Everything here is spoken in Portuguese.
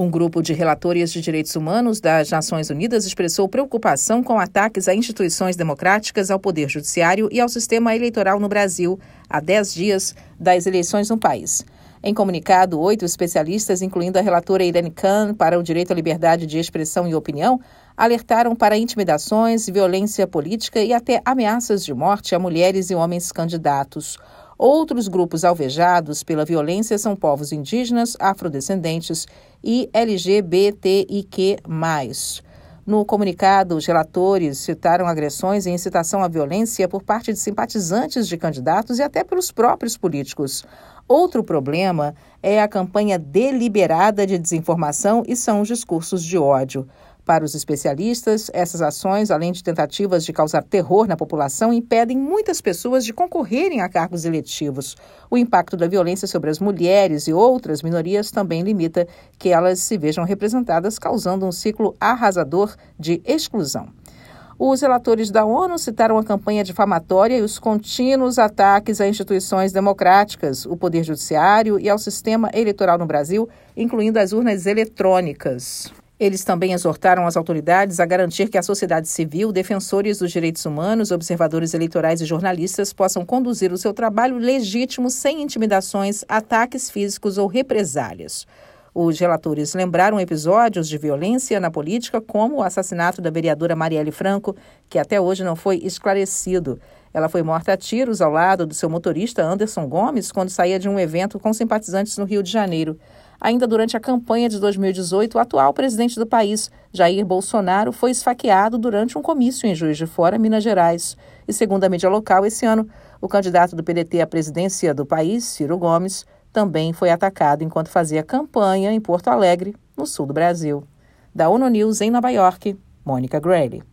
Um grupo de relatores de direitos humanos das Nações Unidas expressou preocupação com ataques a instituições democráticas, ao Poder Judiciário e ao sistema eleitoral no Brasil, há 10 dias das eleições no país. Em comunicado, oito especialistas, incluindo a relatora Irene Khan para o direito à liberdade de expressão e opinião, alertaram para intimidações, violência política e até ameaças de morte a mulheres e homens candidatos. Outros grupos alvejados pela violência são povos indígenas, afrodescendentes e LGBTIQ. No comunicado, os relatores citaram agressões e incitação à violência por parte de simpatizantes de candidatos e até pelos próprios políticos. Outro problema é a campanha deliberada de desinformação e são os discursos de ódio. Para os especialistas, essas ações, além de tentativas de causar terror na população, impedem muitas pessoas de concorrerem a cargos eletivos. O impacto da violência sobre as mulheres e outras minorias também limita que elas se vejam representadas, causando um ciclo arrasador de exclusão. Os relatores da ONU citaram a campanha difamatória e os contínuos ataques a instituições democráticas, o Poder Judiciário e ao sistema eleitoral no Brasil, incluindo as urnas eletrônicas. Eles também exortaram as autoridades a garantir que a sociedade civil, defensores dos direitos humanos, observadores eleitorais e jornalistas possam conduzir o seu trabalho legítimo sem intimidações, ataques físicos ou represálias. Os relatores lembraram episódios de violência na política, como o assassinato da vereadora Marielle Franco, que até hoje não foi esclarecido. Ela foi morta a tiros ao lado do seu motorista Anderson Gomes quando saía de um evento com simpatizantes no Rio de Janeiro. Ainda durante a campanha de 2018, o atual presidente do país, Jair Bolsonaro, foi esfaqueado durante um comício em Juiz de Fora, Minas Gerais. E segundo a mídia local, esse ano, o candidato do PDT à presidência do país, Ciro Gomes, também foi atacado enquanto fazia campanha em Porto Alegre, no sul do Brasil. Da ONU News em Nova York, Mônica Grayle.